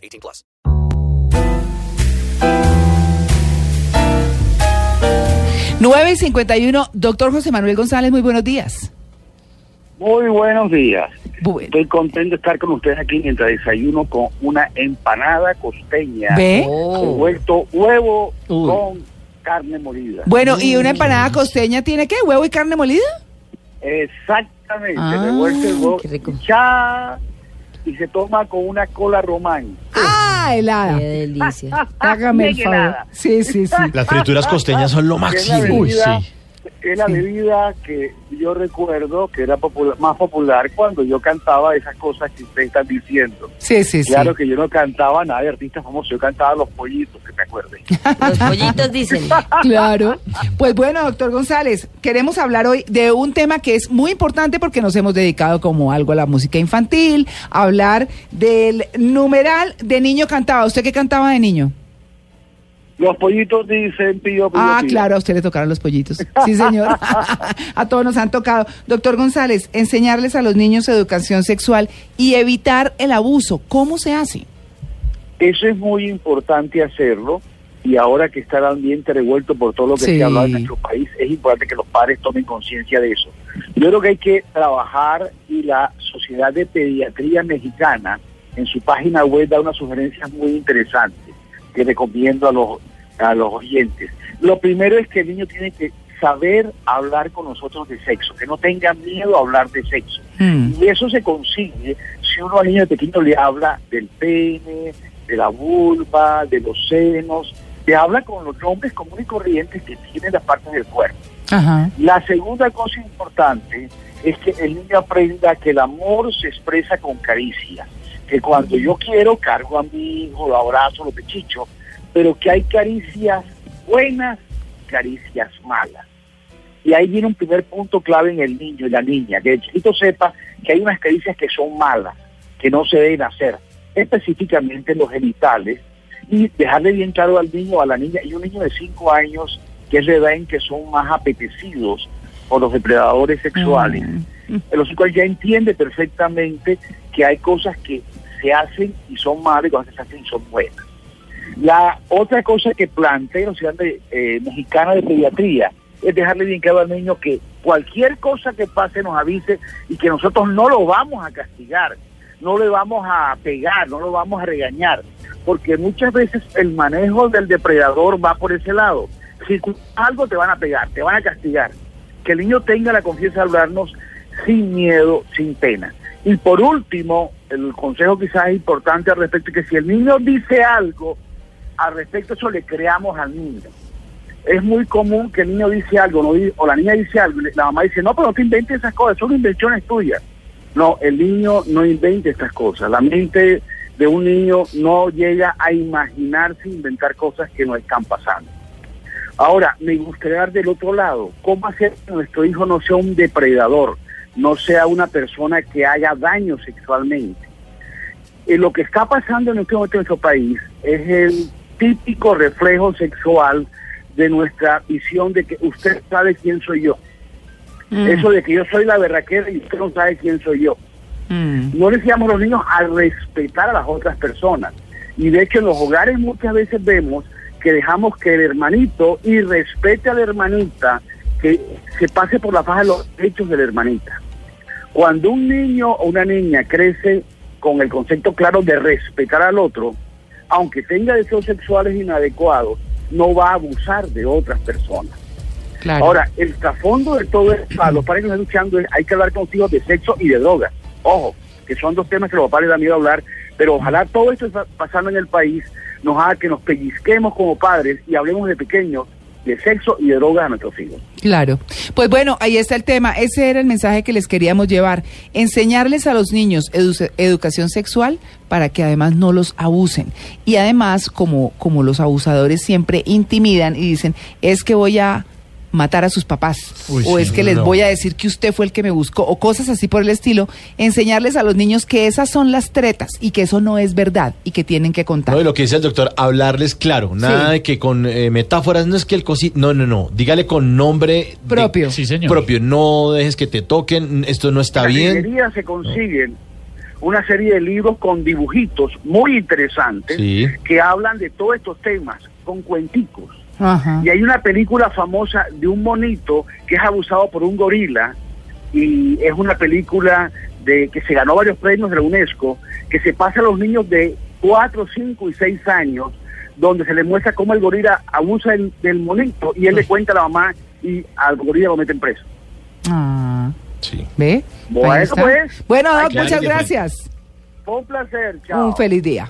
18 plus. Nueve y 51, doctor José Manuel González, muy buenos días. Muy buenos días. Estoy contento de estar con ustedes aquí mientras desayuno con una empanada costeña. ¿Ve? Revuelto huevo Uy. con carne molida. Bueno, ¿y una empanada costeña tiene qué? ¿Huevo y carne molida? Exactamente. Ah, revuelto el huevo. Y se toma con una cola román. ¡Ah, helada! Qué delicia. Hágame el favor. Sí, sí, sí. Las frituras costeñas son lo máximo. Uy, sí. Es la Sí. bebida que yo recuerdo que era más popular cuando yo cantaba esas cosas que ustedes están diciendo. Sí, sí, sí. Claro que yo no cantaba nada de artistas famosos, yo cantaba los pollitos, que te acuerdes. Los pollitos dicen. Claro. Pues bueno, doctor González, queremos hablar hoy de un tema que es muy importante porque nos hemos dedicado como algo a la música infantil, a hablar del numeral de niño cantaba. ¿Usted qué cantaba de niño? Los pollitos dicen pío, pío, Ah, pío. claro, a usted le tocaron los pollitos. Sí, señor. a todos nos han tocado. Doctor González, enseñarles a los niños educación sexual y evitar el abuso. ¿Cómo se hace? Eso es muy importante hacerlo y ahora que está el ambiente revuelto por todo lo que Sí. se ha hablado en nuestro país, es importante que los padres tomen conciencia de eso. Yo creo que hay que trabajar y la Sociedad de Pediatría Mexicana en su página web da unas sugerencias muy interesantes que recomiendo a los, a los oyentes. Lo primero es que el niño tiene que saber hablar con nosotros de sexo, que no tenga miedo a hablar de sexo. Mm. Y eso se consigue si uno al niño pequeño le habla del pene, de la vulva, de los senos, le habla con los nombres comunes y corrientes que tienen las partes del cuerpo. Ajá. La segunda cosa importante es que el niño aprenda que el amor se expresa con caricia, que cuando yo quiero cargo a mi hijo, lo abrazo, lo pechicho, pero que hay caricias buenas, caricias malas. Y ahí viene un primer punto clave en el niño y la niña, que el chiquito sepa que hay unas caricias que son malas, que no se deben hacer, específicamente los genitales, y dejarle bien claro al niño o a la niña, y un niño de 5 años, que es la edad en que son más apetecidos por los depredadores sexuales, de los cuales ya entiende perfectamente que hay cosas que se hacen y son malas y cosas que se hacen y son buenas. La otra cosa que plantea la Sociedad eh, Mexicana de Pediatría es dejarle bien claro al niño que cualquier cosa que pase nos avise y que nosotros no lo vamos a castigar, no le vamos a pegar, no lo vamos a regañar, porque muchas veces el manejo del depredador va por ese lado. Si algo te van a pegar, te van a castigar. Que el niño tenga la confianza de hablarnos sin miedo, sin pena. Y por último, el consejo quizás importante al respecto, que si el niño dice algo, al respecto eso le creamos al niño. Es muy común que el niño dice algo o la niña dice algo la mamá dice, no, pero no te inventes esas cosas, son invenciones tuyas. No, el niño no inventa estas cosas. La mente de un niño no llega a imaginarse inventar cosas que no están pasando. Ahora, me gustaría dar del otro lado, ¿cómo hacer que nuestro hijo no sea un depredador, no sea una persona que haga daño sexualmente? Eh, lo que está pasando en este momento en nuestro país es el típico reflejo sexual de nuestra visión de que usted sabe quién soy yo. Mm. Eso de que yo soy la berraquera y usted no sabe quién soy yo. Mm. No le enseñamos a los niños a respetar a las otras personas. Y de hecho en los hogares muchas veces vemos que dejamos que el hermanito y respete a la hermanita, que se pase por la faja de los derechos de la hermanita. Cuando un niño o una niña crece con el concepto claro de respetar al otro, aunque tenga deseos sexuales inadecuados, no va a abusar de otras personas. Claro. Ahora, el trasfondo de todo esto, a los padres que están escuchando, es hay que hablar con hijos de sexo y de droga. Ojo, que son dos temas que a los padres les da miedo hablar, pero ojalá todo esto está pasando en el país nos haga que nos pellizquemos como padres y hablemos de pequeños de sexo y de drogas a nuestros hijos. Claro. Pues bueno, ahí está el tema. Ese era el mensaje que les queríamos llevar. Enseñarles a los niños edu- educación sexual para que además no los abusen. Y además, como, como los abusadores siempre intimidan y dicen, es que voy a matar a sus papás Uy, o sí, es que les no. voy a decir que usted fue el que me buscó o cosas así por el estilo, enseñarles a los niños que esas son las tretas y que eso no es verdad y que tienen que contar. No, y lo que dice el doctor, hablarles claro, nada Sí. de que con eh, metáforas, no es que el cosito, no, no, no, dígale con nombre de- Propio. Sí, señor. propio, no dejes que te toquen, esto no está la bien. se consiguen una serie de libros con dibujitos muy interesantes Sí. que hablan de todos estos temas, con cuenticos. Ajá. Y hay una película famosa de un monito que es abusado por un gorila y es una película de que se ganó varios premios de la UNESCO que se pasa a los niños de 4, 5 y 6 años donde se les muestra cómo el gorila abusa del, del monito y él le cuenta a la mamá y al gorila lo meten preso. Ah, Sí. ¿Ve? Bueno, pues. Bueno, Doc, muchas gracias. Fue un placer, chao. Un feliz día.